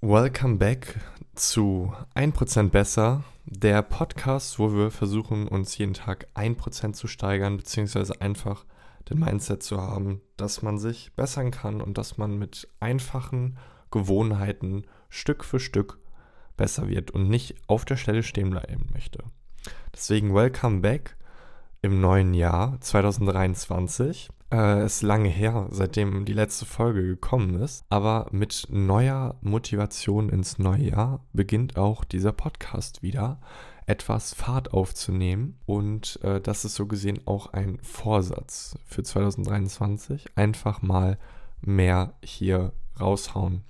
Welcome back zu 1% besser, der Podcast, wo wir versuchen, uns jeden Tag 1% zu steigern, beziehungsweise einfach den Mindset zu haben, dass man sich bessern kann und dass man mit einfachen Gewohnheiten Stück für Stück besser wird und nicht auf der Stelle stehen bleiben möchte. Deswegen Welcome back im neuen Jahr 2023. Äh, ist lange her, seitdem die letzte Folge gekommen ist. Aber mit neuer Motivation ins neue Jahr beginnt auch dieser Podcast wieder etwas Fahrt aufzunehmen. Und äh, das ist so gesehen auch ein Vorsatz für 2023. Einfach mal mehr hier raushauen.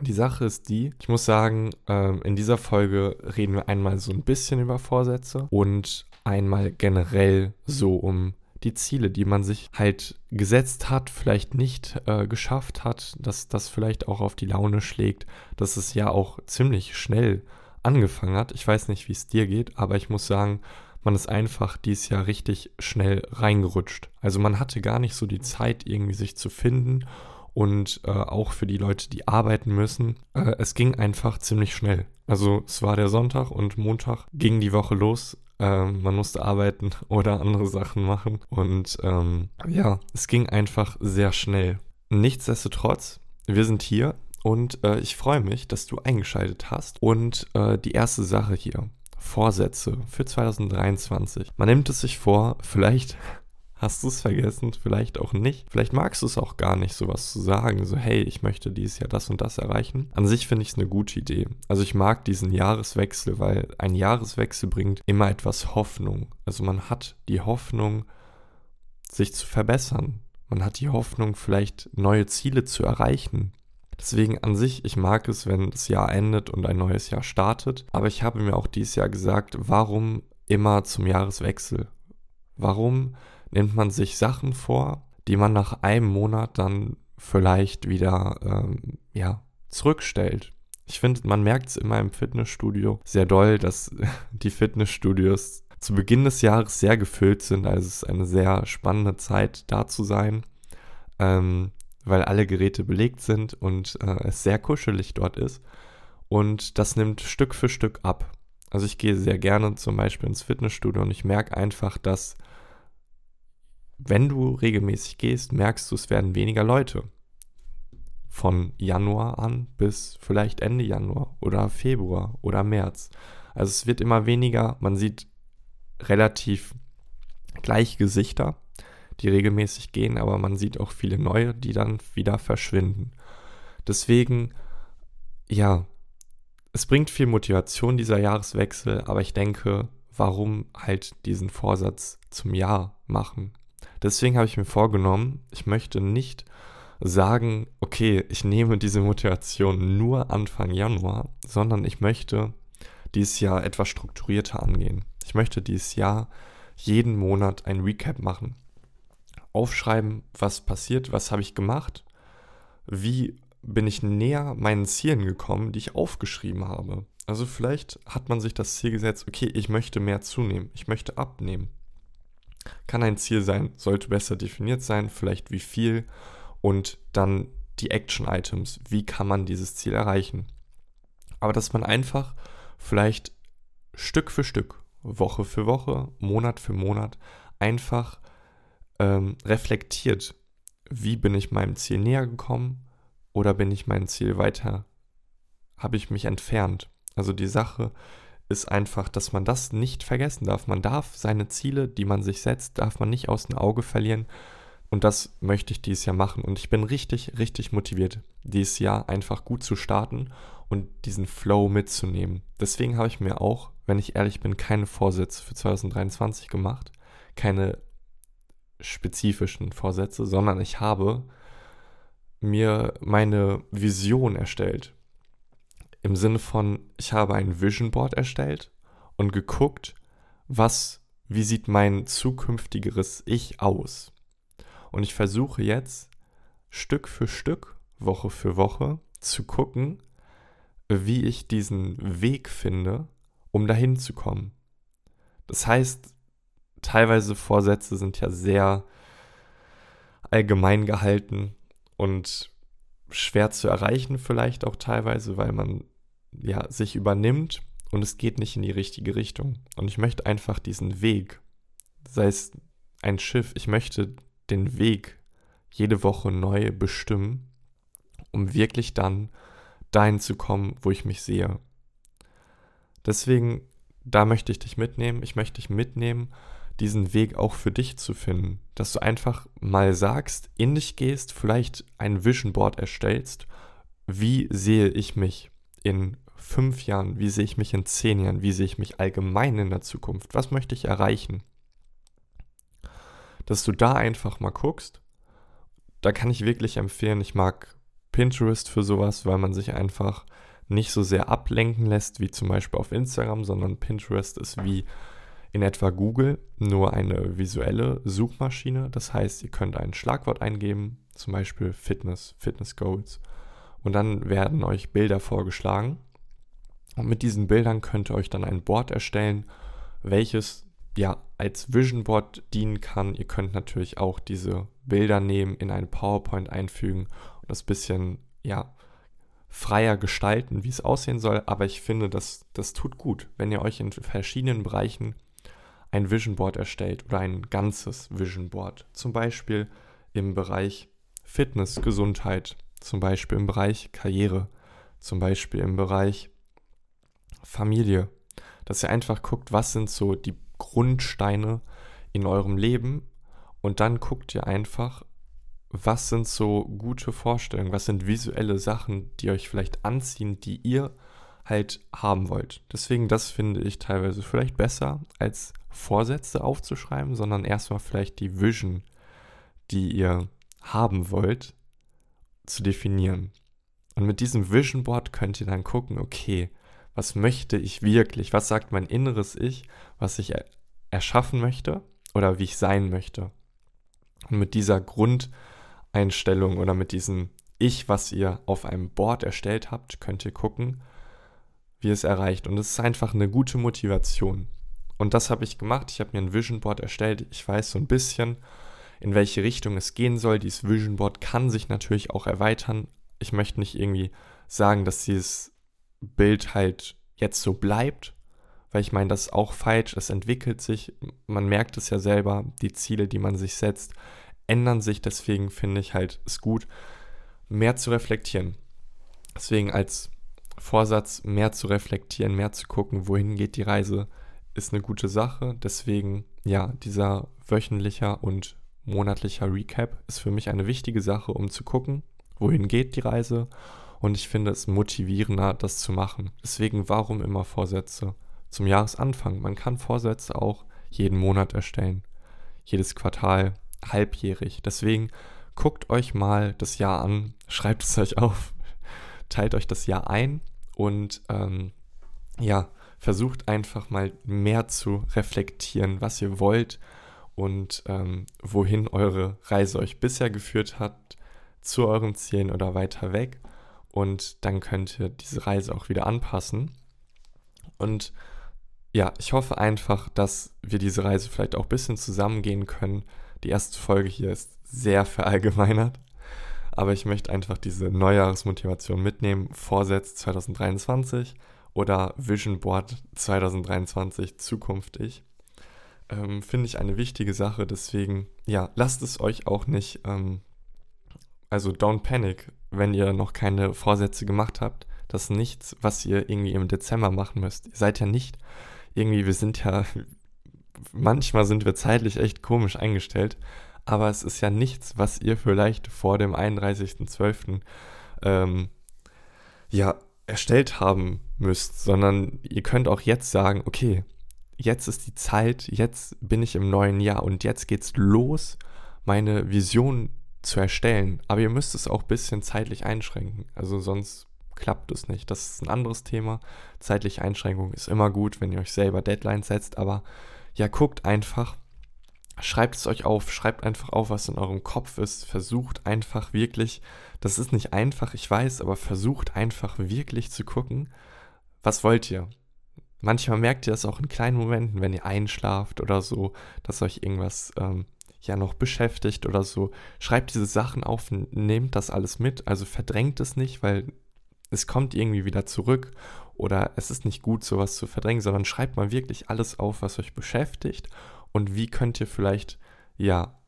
Die Sache ist die, ich muss sagen, äh, in dieser Folge reden wir einmal so ein bisschen über Vorsätze und einmal generell so um die Ziele, die man sich halt gesetzt hat, vielleicht nicht äh, geschafft hat, dass das vielleicht auch auf die Laune schlägt, dass es ja auch ziemlich schnell angefangen hat. Ich weiß nicht, wie es dir geht, aber ich muss sagen, man ist einfach dieses Jahr richtig schnell reingerutscht. Also man hatte gar nicht so die Zeit, irgendwie sich zu finden und äh, auch für die Leute, die arbeiten müssen. Äh, es ging einfach ziemlich schnell. Also es war der Sonntag und Montag ging die Woche los. Ähm, man musste arbeiten oder andere Sachen machen. Und ähm, ja, es ging einfach sehr schnell. Nichtsdestotrotz, wir sind hier und äh, ich freue mich, dass du eingeschaltet hast. Und äh, die erste Sache hier, Vorsätze für 2023. Man nimmt es sich vor, vielleicht Hast du es vergessen? Vielleicht auch nicht. Vielleicht magst du es auch gar nicht, sowas zu sagen. So, hey, ich möchte dieses Jahr das und das erreichen. An sich finde ich es eine gute Idee. Also ich mag diesen Jahreswechsel, weil ein Jahreswechsel bringt immer etwas Hoffnung. Also man hat die Hoffnung, sich zu verbessern. Man hat die Hoffnung, vielleicht neue Ziele zu erreichen. Deswegen an sich, ich mag es, wenn das Jahr endet und ein neues Jahr startet. Aber ich habe mir auch dieses Jahr gesagt, warum immer zum Jahreswechsel? Warum nimmt man sich Sachen vor, die man nach einem Monat dann vielleicht wieder ähm, ja, zurückstellt. Ich finde, man merkt es immer im Fitnessstudio sehr doll, dass die Fitnessstudios zu Beginn des Jahres sehr gefüllt sind. Also es ist eine sehr spannende Zeit, da zu sein, ähm, weil alle Geräte belegt sind und äh, es sehr kuschelig dort ist. Und das nimmt Stück für Stück ab. Also ich gehe sehr gerne zum Beispiel ins Fitnessstudio und ich merke einfach, dass wenn du regelmäßig gehst, merkst du, es werden weniger Leute. Von Januar an bis vielleicht Ende Januar oder Februar oder März. Also es wird immer weniger, man sieht relativ gleiche Gesichter, die regelmäßig gehen, aber man sieht auch viele neue, die dann wieder verschwinden. Deswegen, ja, es bringt viel Motivation, dieser Jahreswechsel, aber ich denke, warum halt diesen Vorsatz zum Jahr machen? Deswegen habe ich mir vorgenommen, ich möchte nicht sagen, okay, ich nehme diese Motivation nur Anfang Januar, sondern ich möchte dieses Jahr etwas strukturierter angehen. Ich möchte dieses Jahr jeden Monat ein Recap machen. Aufschreiben, was passiert, was habe ich gemacht, wie bin ich näher meinen Zielen gekommen, die ich aufgeschrieben habe. Also vielleicht hat man sich das Ziel gesetzt, okay, ich möchte mehr zunehmen, ich möchte abnehmen. Kann ein Ziel sein, sollte besser definiert sein, vielleicht wie viel. Und dann die Action-Items, wie kann man dieses Ziel erreichen. Aber dass man einfach vielleicht Stück für Stück, Woche für Woche, Monat für Monat einfach ähm, reflektiert, wie bin ich meinem Ziel näher gekommen? Oder bin ich mein Ziel weiter, habe ich mich entfernt. Also die Sache ist einfach, dass man das nicht vergessen darf. Man darf seine Ziele, die man sich setzt, darf man nicht aus dem Auge verlieren. Und das möchte ich dieses Jahr machen. Und ich bin richtig, richtig motiviert, dieses Jahr einfach gut zu starten und diesen Flow mitzunehmen. Deswegen habe ich mir auch, wenn ich ehrlich bin, keine Vorsätze für 2023 gemacht. Keine spezifischen Vorsätze, sondern ich habe mir meine Vision erstellt. Im Sinne von, ich habe ein Vision Board erstellt und geguckt, was, wie sieht mein zukünftigeres Ich aus. Und ich versuche jetzt Stück für Stück, Woche für Woche zu gucken, wie ich diesen Weg finde, um dahin zu kommen. Das heißt, teilweise Vorsätze sind ja sehr allgemein gehalten und schwer zu erreichen vielleicht auch teilweise, weil man ja sich übernimmt und es geht nicht in die richtige Richtung. Und ich möchte einfach diesen Weg, sei es ein Schiff, ich möchte den Weg jede Woche neu bestimmen, um wirklich dann dahin zu kommen, wo ich mich sehe. Deswegen, da möchte ich dich mitnehmen. Ich möchte dich mitnehmen, diesen Weg auch für dich zu finden. Dass du einfach mal sagst, in dich gehst, vielleicht ein Vision Board erstellst. Wie sehe ich mich in fünf Jahren? Wie sehe ich mich in zehn Jahren? Wie sehe ich mich allgemein in der Zukunft? Was möchte ich erreichen? Dass du da einfach mal guckst. Da kann ich wirklich empfehlen, ich mag Pinterest für sowas, weil man sich einfach nicht so sehr ablenken lässt, wie zum Beispiel auf Instagram, sondern Pinterest ist wie in etwa Google, nur eine visuelle Suchmaschine. Das heißt, ihr könnt ein Schlagwort eingeben, zum Beispiel Fitness, Fitness Goals, und dann werden euch Bilder vorgeschlagen. Und mit diesen Bildern könnt ihr euch dann ein Board erstellen, welches ja als Vision Board dienen kann. Ihr könnt natürlich auch diese Bilder nehmen, in ein PowerPoint einfügen und das bisschen ja freier gestalten, wie es aussehen soll. Aber ich finde, das, das tut gut, wenn ihr euch in verschiedenen Bereichen ein Vision Board erstellt oder ein ganzes Vision Board. Zum Beispiel im Bereich Fitness, Gesundheit, zum Beispiel im Bereich Karriere, zum Beispiel im Bereich Familie. Dass ihr einfach guckt, was sind so die Grundsteine in eurem Leben und dann guckt ihr einfach, was sind so gute Vorstellungen, was sind visuelle Sachen, die euch vielleicht anziehen, die ihr halt haben wollt. Deswegen, das finde ich teilweise vielleicht besser, als Vorsätze aufzuschreiben, sondern erstmal vielleicht die Vision, die ihr haben wollt, zu definieren. Und mit diesem Vision Board könnt ihr dann gucken, okay, was möchte ich wirklich? Was sagt mein inneres Ich, was ich erschaffen möchte oder wie ich sein möchte? Und mit dieser Grundeinstellung oder mit diesem Ich, was ihr auf einem Board erstellt habt, könnt ihr gucken, wie es erreicht. Und es ist einfach eine gute Motivation. Und das habe ich gemacht. Ich habe mir ein Vision Board erstellt. Ich weiß so ein bisschen, in welche Richtung es gehen soll. Dieses Vision Board kann sich natürlich auch erweitern. Ich möchte nicht irgendwie sagen, dass dieses Bild halt jetzt so bleibt, weil ich meine, das ist auch falsch. Es entwickelt sich. Man merkt es ja selber. Die Ziele, die man sich setzt, ändern sich. Deswegen finde ich halt es gut, mehr zu reflektieren. Deswegen als Vorsatz, mehr zu reflektieren, mehr zu gucken, wohin geht die Reise, ist eine gute Sache. Deswegen, ja, dieser wöchentlicher und monatlicher Recap ist für mich eine wichtige Sache, um zu gucken, wohin geht die Reise. Und ich finde es motivierender, das zu machen. Deswegen, warum immer Vorsätze? Zum Jahresanfang. Man kann Vorsätze auch jeden Monat erstellen. Jedes Quartal, halbjährig. Deswegen guckt euch mal das Jahr an, schreibt es euch auf, teilt euch das Jahr ein und ähm, ja, versucht einfach mal mehr zu reflektieren, was ihr wollt und ähm, wohin eure Reise euch bisher geführt hat, zu euren Zielen oder weiter weg. Und dann könnt ihr diese Reise auch wieder anpassen. Und ja, ich hoffe einfach, dass wir diese Reise vielleicht auch ein bisschen zusammengehen können. Die erste Folge hier ist sehr verallgemeinert. Aber ich möchte einfach diese Neujahresmotivation mitnehmen. Vorsätze 2023 oder Vision Board 2023 zukünftig. Ähm, Finde ich eine wichtige Sache. Deswegen, ja, lasst es euch auch nicht, ähm, also don't panic, wenn ihr noch keine Vorsätze gemacht habt. Das ist nichts, was ihr irgendwie im Dezember machen müsst. Ihr seid ja nicht irgendwie, wir sind ja, manchmal sind wir zeitlich echt komisch eingestellt aber es ist ja nichts, was ihr vielleicht vor dem 31.12. Ähm, ja, erstellt haben müsst, sondern ihr könnt auch jetzt sagen, okay, jetzt ist die Zeit, jetzt bin ich im neuen Jahr und jetzt geht's los, meine Vision zu erstellen. Aber ihr müsst es auch ein bisschen zeitlich einschränken. Also sonst klappt es nicht. Das ist ein anderes Thema. Zeitliche Einschränkung ist immer gut, wenn ihr euch selber Deadlines setzt, aber ja, guckt einfach, Schreibt es euch auf, schreibt einfach auf, was in eurem Kopf ist. Versucht einfach wirklich, das ist nicht einfach, ich weiß, aber versucht einfach wirklich zu gucken, was wollt ihr. Manchmal merkt ihr das auch in kleinen Momenten, wenn ihr einschlaft oder so, dass euch irgendwas ähm, ja noch beschäftigt oder so. Schreibt diese Sachen auf, nehmt das alles mit, also verdrängt es nicht, weil es kommt irgendwie wieder zurück oder es ist nicht gut, sowas zu verdrängen, sondern schreibt mal wirklich alles auf, was euch beschäftigt und wie könnt ihr vielleicht, ja,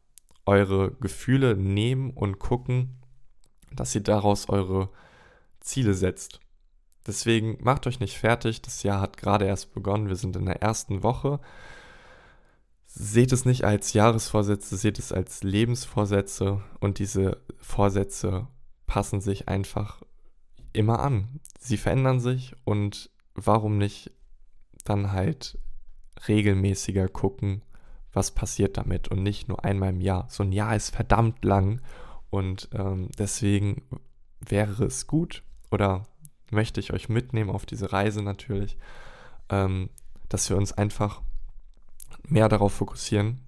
eure Gefühle nehmen und gucken, dass ihr daraus eure Ziele setzt. Deswegen macht euch nicht fertig, das Jahr hat gerade erst begonnen, wir sind in der ersten Woche. Seht es nicht als Jahresvorsätze, seht es als Lebensvorsätze und diese Vorsätze passen sich einfach immer an. Sie verändern sich und warum nicht dann halt regelmäßiger gucken, was passiert damit und nicht nur einmal im Jahr. So ein Jahr ist verdammt lang und ähm, deswegen wäre es gut oder möchte ich euch mitnehmen auf diese Reise natürlich, ähm, dass wir uns einfach mehr darauf fokussieren,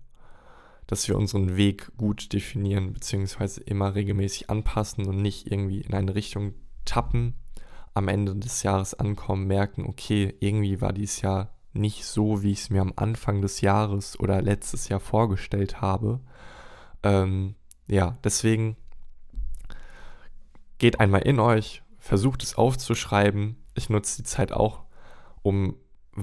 dass wir unseren Weg gut definieren, beziehungsweise immer regelmäßig anpassen und nicht irgendwie in eine Richtung tappen, am Ende des Jahres ankommen, merken, okay, irgendwie war dieses Jahr nicht so, wie ich es mir am Anfang des Jahres oder letztes Jahr vorgestellt habe. Ähm, ja, deswegen geht einmal in euch, versucht es aufzuschreiben. Ich nutze die Zeit auch, um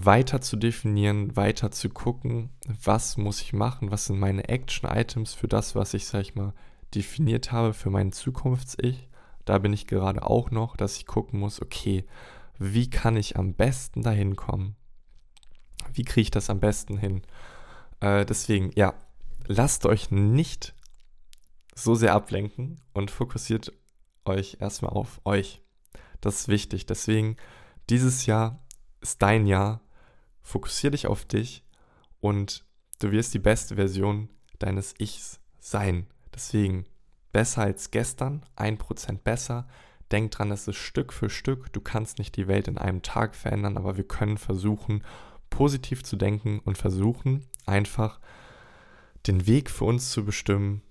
weiter zu definieren, weiter zu gucken, was muss ich machen, was sind meine Action-Items für das, was ich, sag ich mal, definiert habe für mein Zukunfts-Ich. Da bin ich gerade auch noch, dass ich gucken muss, okay, wie kann ich am besten dahin kommen? Wie kriege ich das am besten hin? Äh, deswegen, ja, lasst euch nicht so sehr ablenken und fokussiert euch erstmal auf euch. Das ist wichtig. Deswegen, dieses Jahr ist dein Jahr. Fokussier dich auf dich und du wirst die beste Version deines Ichs sein. Deswegen, besser als gestern, 1% besser. Denk dran, es ist Stück für Stück. Du kannst nicht die Welt in einem Tag verändern, aber wir können versuchen, positiv zu denken und versuchen einfach den Weg für uns zu bestimmen,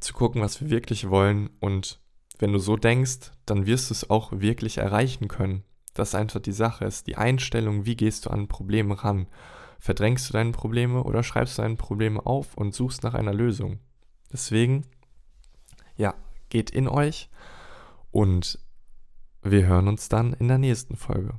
zu gucken, was wir wirklich wollen und wenn du so denkst, dann wirst du es auch wirklich erreichen können. Das ist einfach die Sache ist, die Einstellung, wie gehst du an Probleme ran? Verdrängst du deine Probleme oder schreibst du deine Probleme auf und suchst nach einer Lösung? Deswegen, ja, geht in euch und wir hören uns dann in der nächsten Folge.